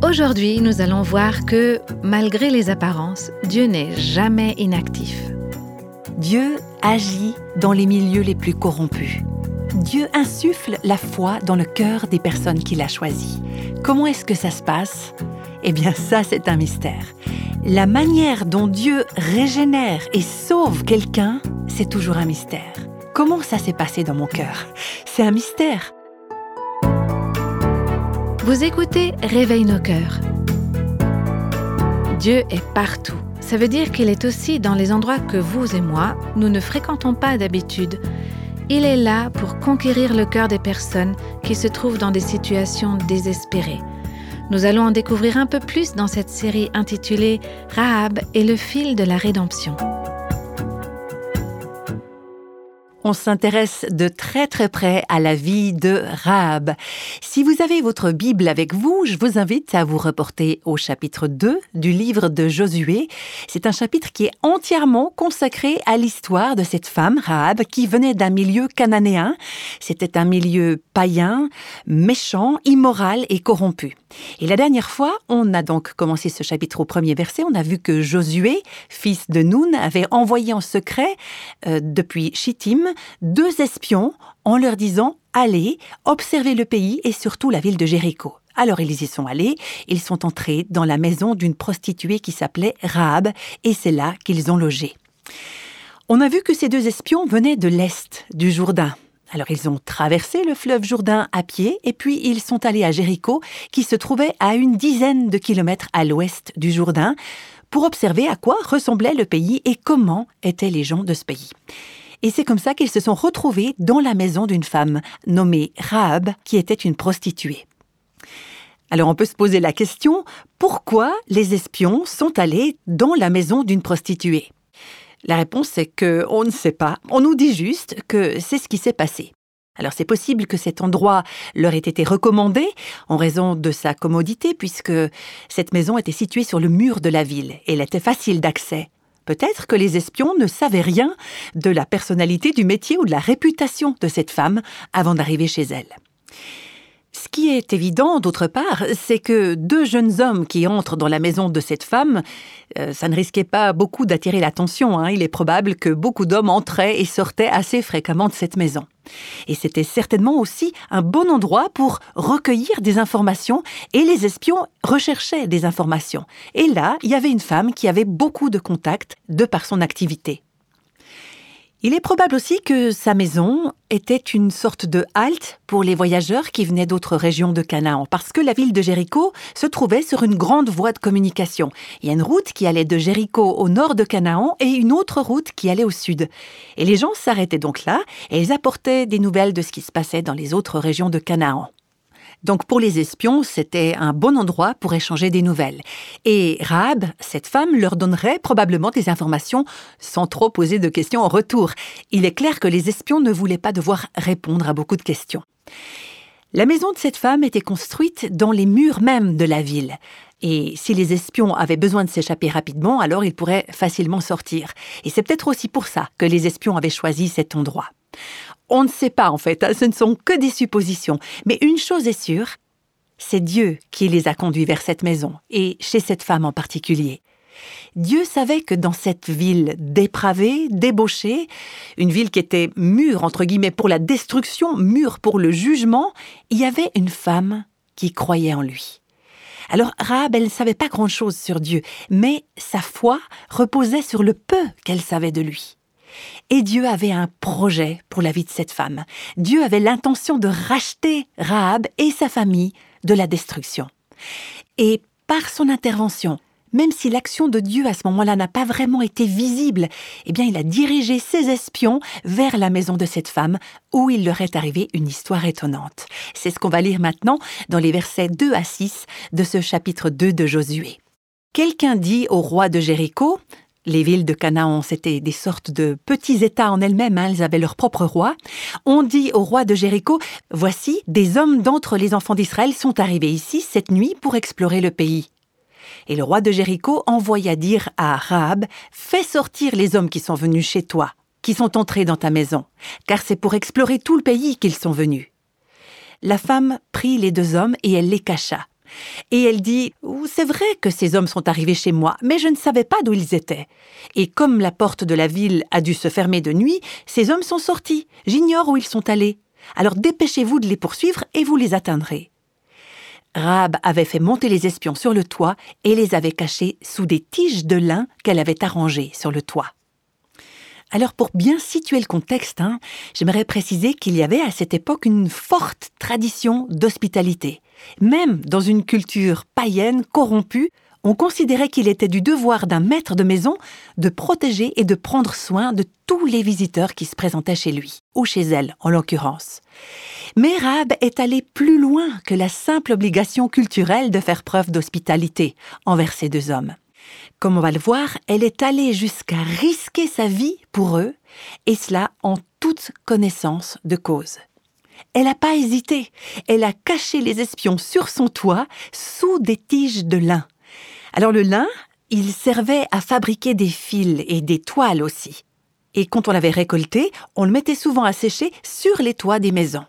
Aujourd'hui, nous allons voir que, malgré les apparences, Dieu n'est jamais inactif. Dieu agit dans les milieux les plus corrompus. Dieu insuffle la foi dans le cœur des personnes qu'il a choisies. Comment est-ce que ça se passe? Eh bien ça, c'est un mystère. La manière dont Dieu régénère et sauve quelqu'un, c'est toujours un mystère. Comment ça s'est passé dans mon cœur? C'est un mystère. Vous écoutez Réveille nos cœurs. Dieu est partout. Ça veut dire qu'il est aussi dans les endroits que vous et moi, nous ne fréquentons pas d'habitude. Il est là pour conquérir le cœur des personnes qui se trouvent dans des situations désespérées. Nous allons en découvrir un peu plus dans cette série intitulée Rahab et le fil de la rédemption. On s'intéresse de très très près à la vie de Rahab. Si vous avez votre Bible avec vous, je vous invite à vous reporter au chapitre 2 du livre de Josué. C'est un chapitre qui est entièrement consacré à l'histoire de cette femme, Rahab, qui venait d'un milieu cananéen. C'était un milieu païen, méchant, immoral et corrompu. Et la dernière fois, on a donc commencé ce chapitre au premier verset, on a vu que Josué, fils de Nun, avait envoyé en secret euh, depuis Chittim deux espions en leur disant Allez, observez le pays et surtout la ville de Jéricho. Alors ils y sont allés, ils sont entrés dans la maison d'une prostituée qui s'appelait Rahab, et c'est là qu'ils ont logé. On a vu que ces deux espions venaient de l'est du Jourdain. Alors ils ont traversé le fleuve Jourdain à pied et puis ils sont allés à Jéricho, qui se trouvait à une dizaine de kilomètres à l'ouest du Jourdain, pour observer à quoi ressemblait le pays et comment étaient les gens de ce pays. Et c'est comme ça qu'ils se sont retrouvés dans la maison d'une femme nommée Rahab, qui était une prostituée. Alors on peut se poser la question, pourquoi les espions sont allés dans la maison d'une prostituée? La réponse est que on ne sait pas. On nous dit juste que c'est ce qui s'est passé. Alors c'est possible que cet endroit leur ait été recommandé en raison de sa commodité puisque cette maison était située sur le mur de la ville et elle était facile d'accès. Peut-être que les espions ne savaient rien de la personnalité du métier ou de la réputation de cette femme avant d'arriver chez elle. Ce qui est évident, d'autre part, c'est que deux jeunes hommes qui entrent dans la maison de cette femme, euh, ça ne risquait pas beaucoup d'attirer l'attention. Hein. Il est probable que beaucoup d'hommes entraient et sortaient assez fréquemment de cette maison. Et c'était certainement aussi un bon endroit pour recueillir des informations, et les espions recherchaient des informations. Et là, il y avait une femme qui avait beaucoup de contacts de par son activité. Il est probable aussi que sa maison était une sorte de halte pour les voyageurs qui venaient d'autres régions de Canaan, parce que la ville de Jéricho se trouvait sur une grande voie de communication. Il y a une route qui allait de Jéricho au nord de Canaan et une autre route qui allait au sud. Et les gens s'arrêtaient donc là et ils apportaient des nouvelles de ce qui se passait dans les autres régions de Canaan. Donc pour les espions, c'était un bon endroit pour échanger des nouvelles. Et Rahab, cette femme, leur donnerait probablement des informations sans trop poser de questions en retour. Il est clair que les espions ne voulaient pas devoir répondre à beaucoup de questions. La maison de cette femme était construite dans les murs même de la ville. Et si les espions avaient besoin de s'échapper rapidement, alors ils pourraient facilement sortir. Et c'est peut-être aussi pour ça que les espions avaient choisi cet endroit. On ne sait pas en fait, hein, ce ne sont que des suppositions. Mais une chose est sûre, c'est Dieu qui les a conduits vers cette maison, et chez cette femme en particulier. Dieu savait que dans cette ville dépravée, débauchée, une ville qui était mûre, entre guillemets, pour la destruction, mûre pour le jugement, il y avait une femme qui croyait en lui. Alors Rahab, elle ne savait pas grand-chose sur Dieu, mais sa foi reposait sur le peu qu'elle savait de lui. Et Dieu avait un projet pour la vie de cette femme. Dieu avait l'intention de racheter Rahab et sa famille de la destruction. Et par son intervention, même si l'action de Dieu à ce moment-là n'a pas vraiment été visible, eh bien il a dirigé ses espions vers la maison de cette femme où il leur est arrivé une histoire étonnante. C'est ce qu'on va lire maintenant dans les versets 2 à 6 de ce chapitre 2 de Josué. Quelqu'un dit au roi de Jéricho, les villes de Canaan, c'était des sortes de petits États en elles-mêmes, hein, elles avaient leur propre roi. On dit au roi de Jéricho, Voici, des hommes d'entre les enfants d'Israël sont arrivés ici cette nuit pour explorer le pays. Et le roi de Jéricho envoya dire à Rahab, Fais sortir les hommes qui sont venus chez toi, qui sont entrés dans ta maison, car c'est pour explorer tout le pays qu'ils sont venus. La femme prit les deux hommes et elle les cacha. Et elle dit C'est vrai que ces hommes sont arrivés chez moi, mais je ne savais pas d'où ils étaient. Et comme la porte de la ville a dû se fermer de nuit, ces hommes sont sortis. J'ignore où ils sont allés. Alors dépêchez-vous de les poursuivre et vous les atteindrez. Rahab avait fait monter les espions sur le toit et les avait cachés sous des tiges de lin qu'elle avait arrangées sur le toit. Alors pour bien situer le contexte, hein, j'aimerais préciser qu'il y avait à cette époque une forte tradition d'hospitalité. Même dans une culture païenne corrompue, on considérait qu'il était du devoir d'un maître de maison de protéger et de prendre soin de tous les visiteurs qui se présentaient chez lui, ou chez elle en l'occurrence. Mais Rab est allé plus loin que la simple obligation culturelle de faire preuve d'hospitalité envers ces deux hommes. Comme on va le voir, elle est allée jusqu'à risquer sa vie pour eux, et cela en toute connaissance de cause. Elle n'a pas hésité, elle a caché les espions sur son toit sous des tiges de lin. Alors le lin, il servait à fabriquer des fils et des toiles aussi. Et quand on l'avait récolté, on le mettait souvent à sécher sur les toits des maisons.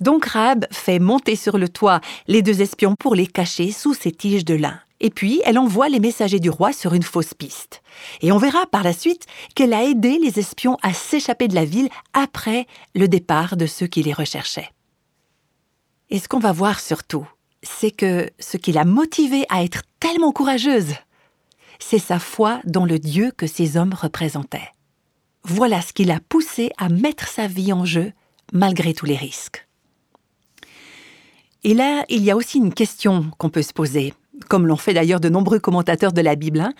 Donc Rab fait monter sur le toit les deux espions pour les cacher sous ces tiges de lin. Et puis, elle envoie les messagers du roi sur une fausse piste. Et on verra par la suite qu'elle a aidé les espions à s'échapper de la ville après le départ de ceux qui les recherchaient. Et ce qu'on va voir surtout, c'est que ce qui l'a motivée à être tellement courageuse, c'est sa foi dans le Dieu que ces hommes représentaient. Voilà ce qui l'a poussée à mettre sa vie en jeu malgré tous les risques. Et là, il y a aussi une question qu'on peut se poser comme l'ont fait d'ailleurs de nombreux commentateurs de la Bible, hein,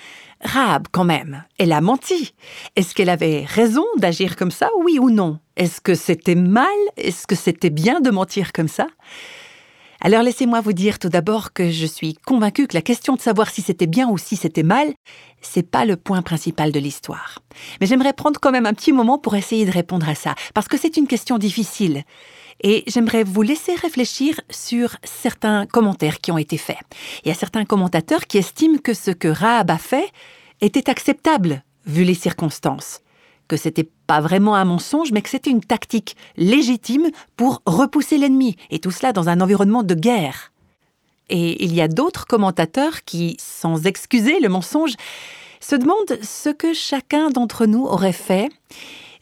Rahab, quand même, elle a menti. Est-ce qu'elle avait raison d'agir comme ça, oui ou non? Est-ce que c'était mal? Est-ce que c'était bien de mentir comme ça? Alors laissez-moi vous dire tout d'abord que je suis convaincue que la question de savoir si c'était bien ou si c'était mal, c'est pas le point principal de l'histoire. Mais j'aimerais prendre quand même un petit moment pour essayer de répondre à ça, parce que c'est une question difficile. Et j'aimerais vous laisser réfléchir sur certains commentaires qui ont été faits. Il y a certains commentateurs qui estiment que ce que Rahab a fait était acceptable, vu les circonstances. Que c'était pas vraiment un mensonge, mais que c'était une tactique légitime pour repousser l'ennemi, et tout cela dans un environnement de guerre. Et il y a d'autres commentateurs qui, sans excuser le mensonge, se demandent ce que chacun d'entre nous aurait fait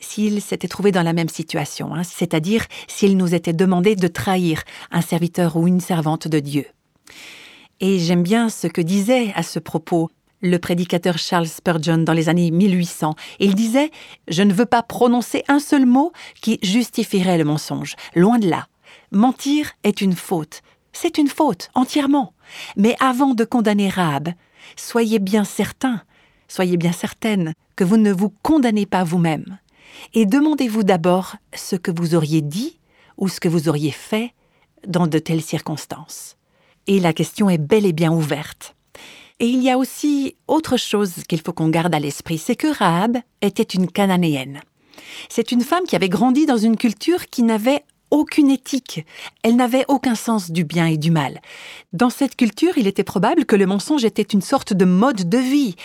s'il s'était trouvé dans la même situation, hein, c'est-à-dire s'il nous était demandé de trahir un serviteur ou une servante de Dieu. Et j'aime bien ce que disait à ce propos le prédicateur Charles Spurgeon dans les années 1800. Il disait Je ne veux pas prononcer un seul mot qui justifierait le mensonge. Loin de là. Mentir est une faute. C'est une faute, entièrement. Mais avant de condamner Rahab, soyez bien certains, soyez bien certaine que vous ne vous condamnez pas vous-même et demandez-vous d'abord ce que vous auriez dit ou ce que vous auriez fait dans de telles circonstances. Et la question est bel et bien ouverte. Et il y a aussi autre chose qu'il faut qu'on garde à l'esprit, c'est que Rahab était une cananéenne. C'est une femme qui avait grandi dans une culture qui n'avait aucune éthique. Elle n'avait aucun sens du bien et du mal. Dans cette culture, il était probable que le mensonge était une sorte de mode de vie.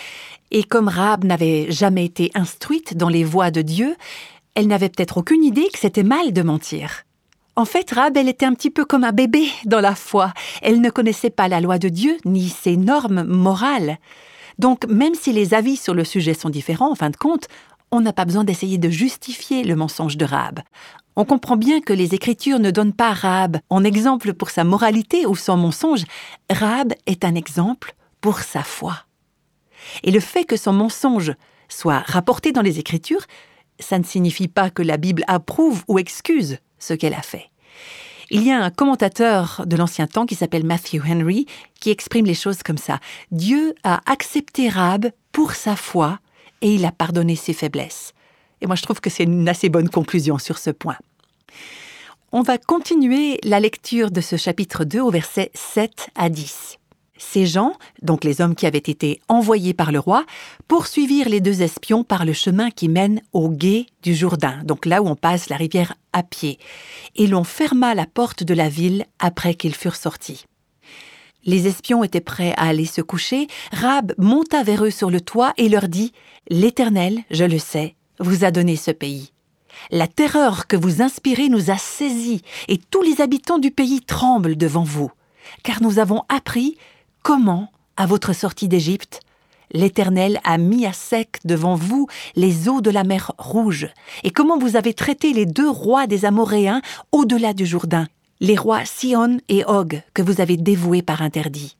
Et comme Rahab n'avait jamais été instruite dans les voies de Dieu, elle n'avait peut-être aucune idée que c'était mal de mentir. En fait, Rahab, elle était un petit peu comme un bébé dans la foi. Elle ne connaissait pas la loi de Dieu ni ses normes morales. Donc, même si les avis sur le sujet sont différents, en fin de compte, on n'a pas besoin d'essayer de justifier le mensonge de Rahab. On comprend bien que les Écritures ne donnent pas Rahab en exemple pour sa moralité ou son mensonge. Rahab est un exemple pour sa foi. Et le fait que son mensonge soit rapporté dans les Écritures, ça ne signifie pas que la Bible approuve ou excuse ce qu'elle a fait. Il y a un commentateur de l'Ancien Temps qui s'appelle Matthew Henry qui exprime les choses comme ça. Dieu a accepté Rahab pour sa foi et il a pardonné ses faiblesses. Et moi, je trouve que c'est une assez bonne conclusion sur ce point. On va continuer la lecture de ce chapitre 2 au verset 7 à 10. Ces gens, donc les hommes qui avaient été envoyés par le roi, poursuivirent les deux espions par le chemin qui mène au gué du Jourdain, donc là où on passe la rivière à pied, et l'on ferma la porte de la ville après qu'ils furent sortis. Les espions étaient prêts à aller se coucher. Rab monta vers eux sur le toit et leur dit L'Éternel, je le sais, vous a donné ce pays. La terreur que vous inspirez nous a saisis, et tous les habitants du pays tremblent devant vous. car nous avons appris comment, à votre sortie d'Égypte, l'Éternel a mis à sec devant vous les eaux de la mer Rouge, et comment vous avez traité les deux rois des Amoréens au-delà du Jourdain, les rois Sion et Og que vous avez dévoués par interdit.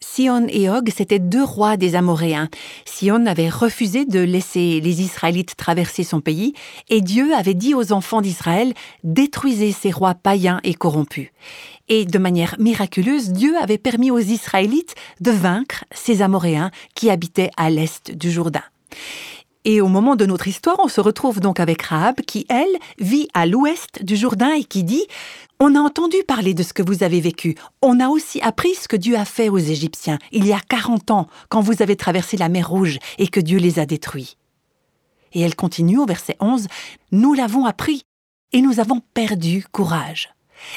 Sion et Og, c'étaient deux rois des Amoréens. Sion avait refusé de laisser les Israélites traverser son pays, et Dieu avait dit aux enfants d'Israël détruisez ces rois païens et corrompus. Et de manière miraculeuse, Dieu avait permis aux Israélites de vaincre ces Amoréens qui habitaient à l'est du Jourdain. Et au moment de notre histoire, on se retrouve donc avec Rahab qui, elle, vit à l'ouest du Jourdain et qui dit On a entendu parler de ce que vous avez vécu. On a aussi appris ce que Dieu a fait aux Égyptiens il y a 40 ans, quand vous avez traversé la mer Rouge et que Dieu les a détruits. Et elle continue au verset 11 Nous l'avons appris et nous avons perdu courage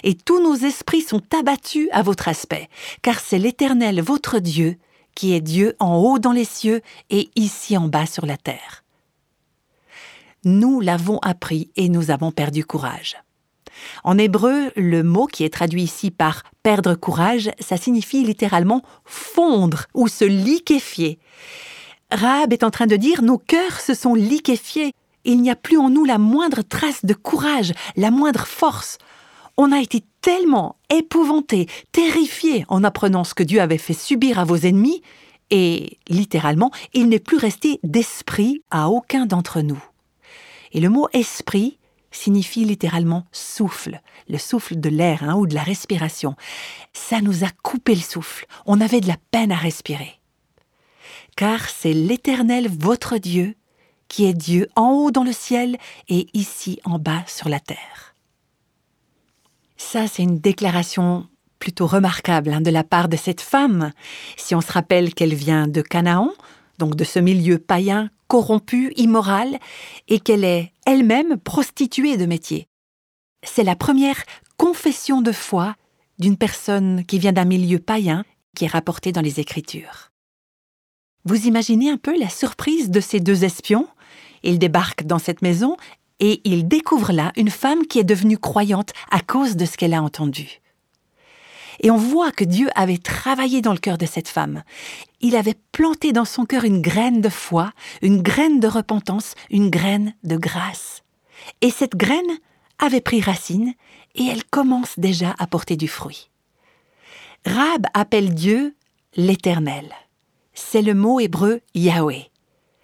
et tous nos esprits sont abattus à votre aspect, car c'est l'Éternel votre Dieu qui est Dieu en haut dans les cieux et ici en bas sur la terre. Nous l'avons appris et nous avons perdu courage. En hébreu, le mot qui est traduit ici par perdre courage, ça signifie littéralement fondre ou se liquéfier. Rahab est en train de dire nos cœurs se sont liquéfiés. Il n'y a plus en nous la moindre trace de courage, la moindre force on a été tellement épouvanté, terrifié en apprenant ce que Dieu avait fait subir à vos ennemis, et littéralement, il n'est plus resté d'esprit à aucun d'entre nous. Et le mot esprit signifie littéralement souffle, le souffle de l'air hein, ou de la respiration. Ça nous a coupé le souffle, on avait de la peine à respirer. Car c'est l'Éternel votre Dieu qui est Dieu en haut dans le ciel et ici en bas sur la terre. Ça, c'est une déclaration plutôt remarquable hein, de la part de cette femme. Si on se rappelle qu'elle vient de Canaan, donc de ce milieu païen, corrompu, immoral, et qu'elle est elle-même prostituée de métier. C'est la première confession de foi d'une personne qui vient d'un milieu païen qui est rapportée dans les Écritures. Vous imaginez un peu la surprise de ces deux espions Ils débarquent dans cette maison et il découvre là une femme qui est devenue croyante à cause de ce qu'elle a entendu. Et on voit que Dieu avait travaillé dans le cœur de cette femme. Il avait planté dans son cœur une graine de foi, une graine de repentance, une graine de grâce. Et cette graine avait pris racine et elle commence déjà à porter du fruit. Rab appelle Dieu l'Éternel. C'est le mot hébreu Yahweh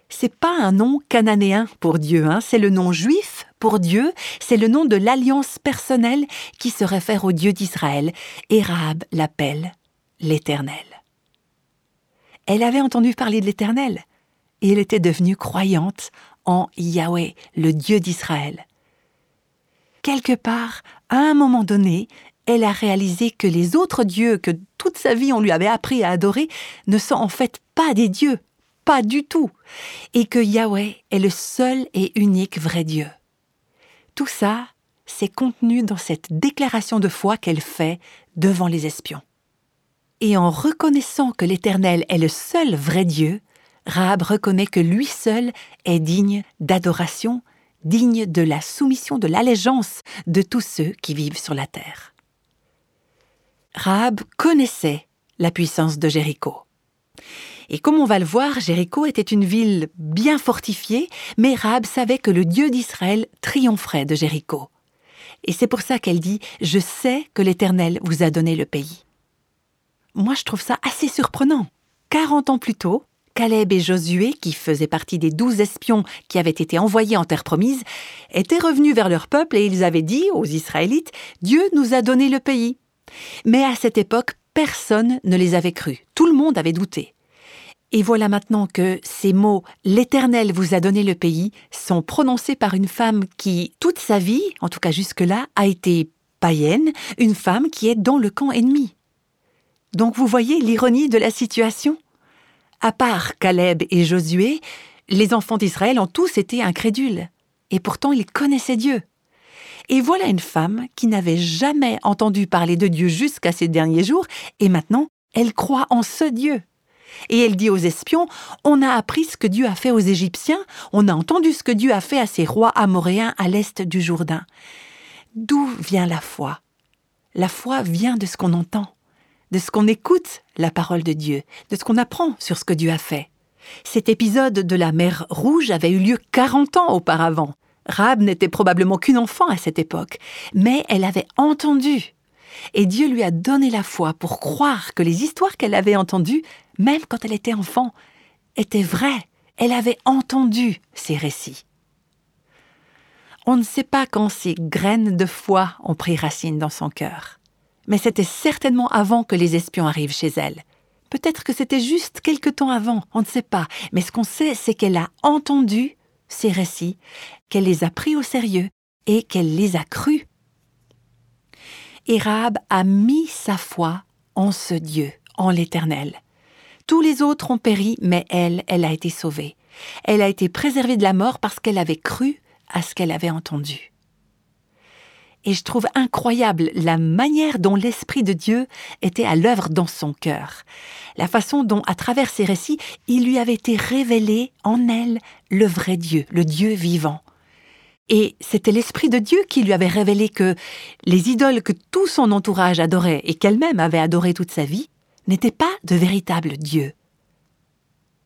c'est pas un nom cananéen pour Dieu, hein, c'est le nom juif pour Dieu, c'est le nom de l'alliance personnelle qui se réfère au Dieu d'Israël, et Rahab l'appelle l'Éternel. Elle avait entendu parler de l'Éternel, et elle était devenue croyante en Yahweh, le Dieu d'Israël. Quelque part, à un moment donné, elle a réalisé que les autres dieux que toute sa vie on lui avait appris à adorer ne sont en fait pas des dieux, pas du tout, et que Yahweh est le seul et unique vrai Dieu. Tout ça, c'est contenu dans cette déclaration de foi qu'elle fait devant les espions. Et en reconnaissant que l'Éternel est le seul vrai Dieu, Rahab reconnaît que lui seul est digne d'adoration, digne de la soumission, de l'allégeance de tous ceux qui vivent sur la terre. Rahab connaissait la puissance de Jéricho. Et comme on va le voir, Jéricho était une ville bien fortifiée, mais Rahab savait que le Dieu d'Israël triompherait de Jéricho. Et c'est pour ça qu'elle dit Je sais que l'Éternel vous a donné le pays. Moi, je trouve ça assez surprenant. Quarante ans plus tôt, Caleb et Josué, qui faisaient partie des douze espions qui avaient été envoyés en terre promise, étaient revenus vers leur peuple et ils avaient dit aux Israélites Dieu nous a donné le pays. Mais à cette époque, personne ne les avait crus. Tout le monde avait douté. Et voilà maintenant que ces mots L'Éternel vous a donné le pays sont prononcés par une femme qui, toute sa vie, en tout cas jusque-là, a été païenne, une femme qui est dans le camp ennemi. Donc vous voyez l'ironie de la situation? À part Caleb et Josué, les enfants d'Israël ont tous été incrédules. Et pourtant ils connaissaient Dieu. Et voilà une femme qui n'avait jamais entendu parler de Dieu jusqu'à ces derniers jours, et maintenant elle croit en ce Dieu. Et elle dit aux espions, On a appris ce que Dieu a fait aux Égyptiens, on a entendu ce que Dieu a fait à ces rois amoréens à l'est du Jourdain. D'où vient la foi? La foi vient de ce qu'on entend, de ce qu'on écoute la parole de Dieu, de ce qu'on apprend sur ce que Dieu a fait. Cet épisode de la mer Rouge avait eu lieu 40 ans auparavant. Rab n'était probablement qu'une enfant à cette époque, mais elle avait entendu. Et Dieu lui a donné la foi pour croire que les histoires qu'elle avait entendues, même quand elle était enfant, étaient vraies. Elle avait entendu ces récits. On ne sait pas quand ces graines de foi ont pris racine dans son cœur. Mais c'était certainement avant que les espions arrivent chez elle. Peut-être que c'était juste quelque temps avant, on ne sait pas. Mais ce qu'on sait, c'est qu'elle a entendu ces récits, qu'elle les a pris au sérieux et qu'elle les a crus. Et a mis sa foi en ce Dieu, en l'Éternel. Tous les autres ont péri, mais elle, elle a été sauvée. Elle a été préservée de la mort parce qu'elle avait cru à ce qu'elle avait entendu. Et je trouve incroyable la manière dont l'Esprit de Dieu était à l'œuvre dans son cœur, la façon dont, à travers ces récits, il lui avait été révélé en elle le vrai Dieu, le Dieu vivant. Et c'était l'Esprit de Dieu qui lui avait révélé que les idoles que tout son entourage adorait et qu'elle-même avait adorées toute sa vie n'étaient pas de véritables dieux.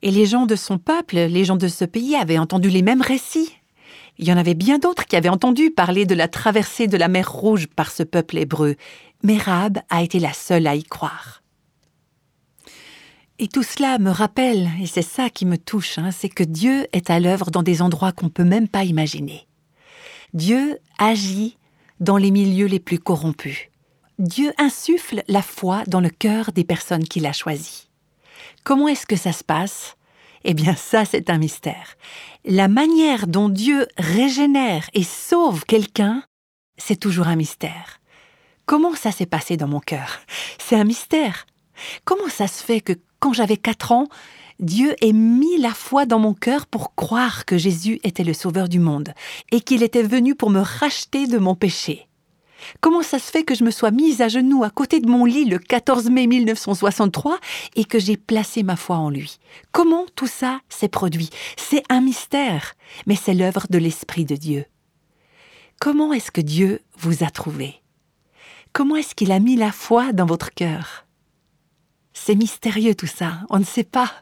Et les gens de son peuple, les gens de ce pays avaient entendu les mêmes récits il y en avait bien d'autres qui avaient entendu parler de la traversée de la mer Rouge par ce peuple hébreu, mais Rahab a été la seule à y croire. Et tout cela me rappelle, et c'est ça qui me touche, hein, c'est que Dieu est à l'œuvre dans des endroits qu'on ne peut même pas imaginer. Dieu agit dans les milieux les plus corrompus. Dieu insuffle la foi dans le cœur des personnes qu'il a choisies. Comment est-ce que ça se passe? Eh bien ça, c'est un mystère. La manière dont Dieu régénère et sauve quelqu'un, c'est toujours un mystère. Comment ça s'est passé dans mon cœur? C'est un mystère. Comment ça se fait que quand j'avais quatre ans, Dieu ait mis la foi dans mon cœur pour croire que Jésus était le Sauveur du monde et qu'il était venu pour me racheter de mon péché. Comment ça se fait que je me sois mise à genoux à côté de mon lit le 14 mai 1963 et que j'ai placé ma foi en lui? Comment tout ça s'est produit? C'est un mystère, mais c'est l'œuvre de l'Esprit de Dieu. Comment est-ce que Dieu vous a trouvé Comment est-ce qu'il a mis la foi dans votre cœur? C'est mystérieux tout ça, on ne sait pas.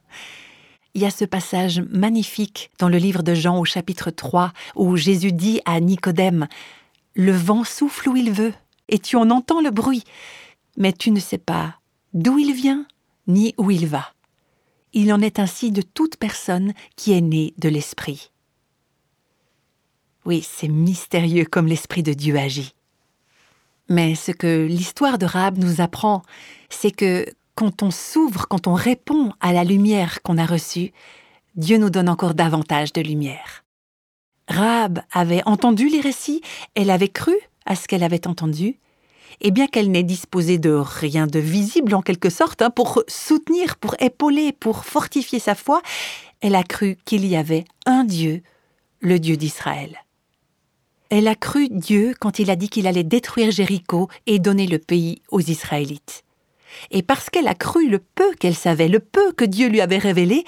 Il y a ce passage magnifique dans le livre de Jean au chapitre 3 où Jésus dit à Nicodème le vent souffle où il veut, et tu en entends le bruit, mais tu ne sais pas d'où il vient ni où il va. Il en est ainsi de toute personne qui est née de l'Esprit. Oui, c'est mystérieux comme l'Esprit de Dieu agit. Mais ce que l'histoire de Rahab nous apprend, c'est que quand on s'ouvre, quand on répond à la lumière qu'on a reçue, Dieu nous donne encore davantage de lumière. Rahab avait entendu les récits, elle avait cru à ce qu'elle avait entendu, et bien qu'elle n'ait disposé de rien de visible en quelque sorte, hein, pour soutenir, pour épauler, pour fortifier sa foi, elle a cru qu'il y avait un Dieu, le Dieu d'Israël. Elle a cru Dieu quand il a dit qu'il allait détruire Jéricho et donner le pays aux Israélites. Et parce qu'elle a cru le peu qu'elle savait, le peu que Dieu lui avait révélé,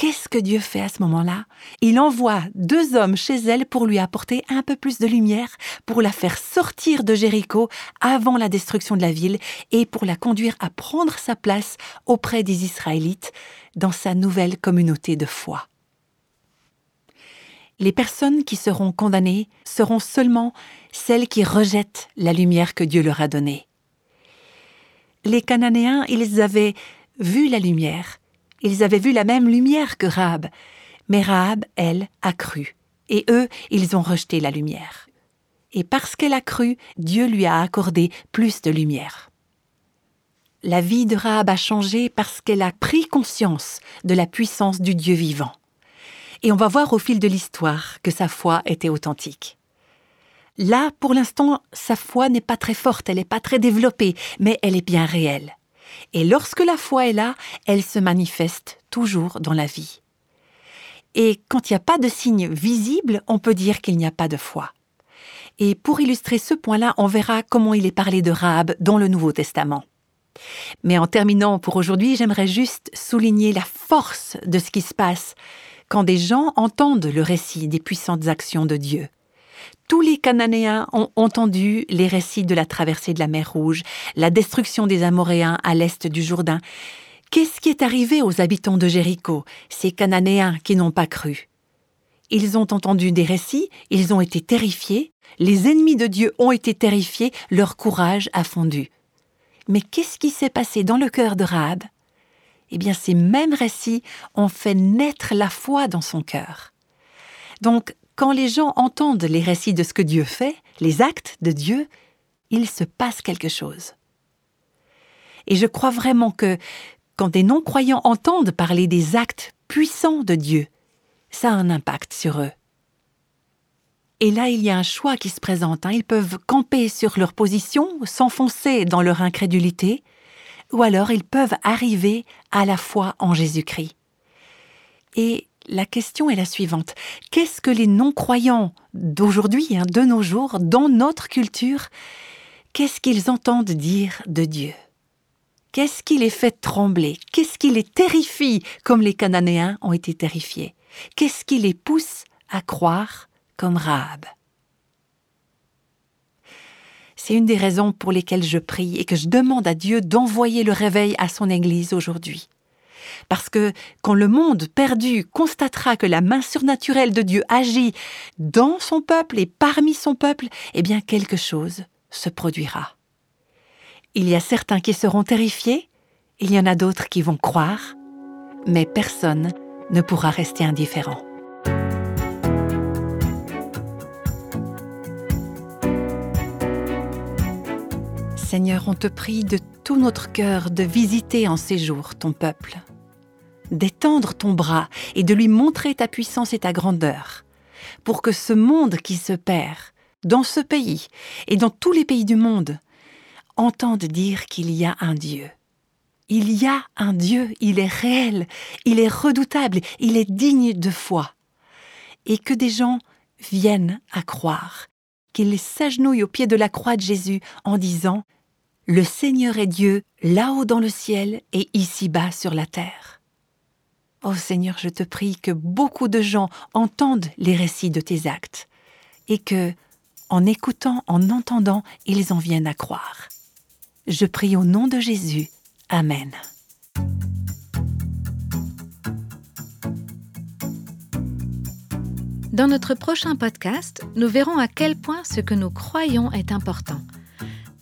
Qu'est-ce que Dieu fait à ce moment-là? Il envoie deux hommes chez elle pour lui apporter un peu plus de lumière, pour la faire sortir de Jéricho avant la destruction de la ville et pour la conduire à prendre sa place auprès des Israélites dans sa nouvelle communauté de foi. Les personnes qui seront condamnées seront seulement celles qui rejettent la lumière que Dieu leur a donnée. Les Cananéens, ils avaient vu la lumière, ils avaient vu la même lumière que Rahab, mais Rahab, elle, a cru, et eux, ils ont rejeté la lumière. Et parce qu'elle a cru, Dieu lui a accordé plus de lumière. La vie de Rahab a changé parce qu'elle a pris conscience de la puissance du Dieu vivant. Et on va voir au fil de l'histoire que sa foi était authentique. Là, pour l'instant, sa foi n'est pas très forte, elle n'est pas très développée, mais elle est bien réelle. Et lorsque la foi est là, elle se manifeste toujours dans la vie. Et quand il n'y a pas de signe visible, on peut dire qu'il n'y a pas de foi. Et pour illustrer ce point-là, on verra comment il est parlé de Rahab dans le Nouveau Testament. Mais en terminant pour aujourd'hui, j'aimerais juste souligner la force de ce qui se passe quand des gens entendent le récit des puissantes actions de Dieu. Tous les Cananéens ont entendu les récits de la traversée de la mer Rouge, la destruction des Amoréens à l'est du Jourdain. Qu'est-ce qui est arrivé aux habitants de Jéricho, ces Cananéens qui n'ont pas cru? Ils ont entendu des récits, ils ont été terrifiés, les ennemis de Dieu ont été terrifiés, leur courage a fondu. Mais qu'est-ce qui s'est passé dans le cœur de Rahab? Eh bien, ces mêmes récits ont fait naître la foi dans son cœur. Donc, quand les gens entendent les récits de ce que Dieu fait, les actes de Dieu, il se passe quelque chose. Et je crois vraiment que quand des non-croyants entendent parler des actes puissants de Dieu, ça a un impact sur eux. Et là, il y a un choix qui se présente. Hein. Ils peuvent camper sur leur position, s'enfoncer dans leur incrédulité, ou alors ils peuvent arriver à la foi en Jésus-Christ. Et la question est la suivante. Qu'est-ce que les non-croyants d'aujourd'hui, hein, de nos jours, dans notre culture, qu'est-ce qu'ils entendent dire de Dieu? Qu'est-ce qui les fait trembler? Qu'est-ce qui les terrifie comme les Cananéens ont été terrifiés? Qu'est-ce qui les pousse à croire comme Rahab? C'est une des raisons pour lesquelles je prie et que je demande à Dieu d'envoyer le réveil à son Église aujourd'hui. Parce que quand le monde perdu constatera que la main surnaturelle de Dieu agit dans son peuple et parmi son peuple, eh bien quelque chose se produira. Il y a certains qui seront terrifiés, il y en a d'autres qui vont croire, mais personne ne pourra rester indifférent. Seigneur, on te prie de tout notre cœur de visiter en ces jours ton peuple, d'étendre ton bras et de lui montrer ta puissance et ta grandeur, pour que ce monde qui se perd, dans ce pays et dans tous les pays du monde, entende dire qu'il y a un Dieu. Il y a un Dieu, il est réel, il est redoutable, il est digne de foi. Et que des gens viennent à croire, qu'ils s'agenouillent au pied de la croix de Jésus en disant le Seigneur est Dieu là-haut dans le ciel et ici-bas sur la terre. Ô Seigneur, je te prie que beaucoup de gens entendent les récits de tes actes et que, en écoutant, en entendant, ils en viennent à croire. Je prie au nom de Jésus. Amen. Dans notre prochain podcast, nous verrons à quel point ce que nous croyons est important.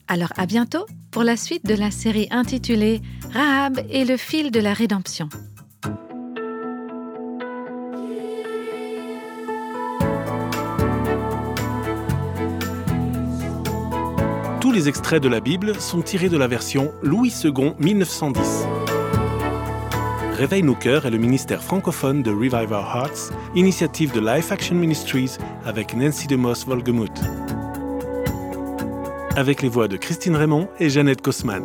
Alors à bientôt pour la suite de la série intitulée Rahab et le fil de la rédemption. Les extraits de la Bible sont tirés de la version Louis II 1910. Réveille nos cœurs est le ministère francophone de Revive Our Hearts, initiative de Life Action Ministries avec Nancy DeMoss Volgemuth avec les voix de Christine Raymond et Jeannette Kosman.